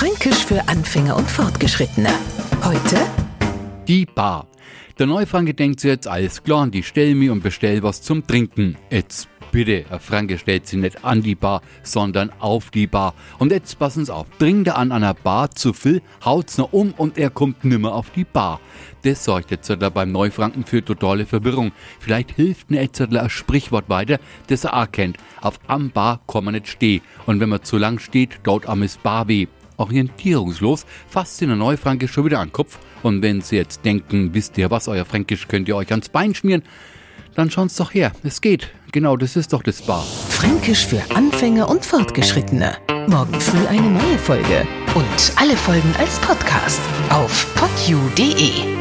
Fränkisch für Anfänger und Fortgeschrittene. Heute Die Bar. Der Neufranke denkt sich jetzt alles klar die stell mir und bestell was zum Trinken. Jetzt bitte, Herr Franke stellt sie nicht an die Bar, sondern auf die Bar. Und jetzt passen Sie auf, dringt er an einer Bar zu viel, haut's noch um und er kommt nimmer auf die Bar. Das sorgt jetzt da beim Neufranken für totale Verwirrung. Vielleicht hilft mir jetzt ein Sprichwort weiter, das er auch kennt. Auf am Bar kann man nicht stehen. Und wenn man zu lang steht, dort am ist Bar weh orientierungslos, fasst sie der Neufranke schon wieder an Kopf. Und wenn Sie jetzt denken, wisst ihr was, euer Fränkisch könnt ihr euch ans Bein schmieren, dann schaut's doch her. Es geht. Genau, das ist doch das Bar. Fränkisch für Anfänger und Fortgeschrittene. Morgen früh eine neue Folge. Und alle Folgen als Podcast auf podu.de.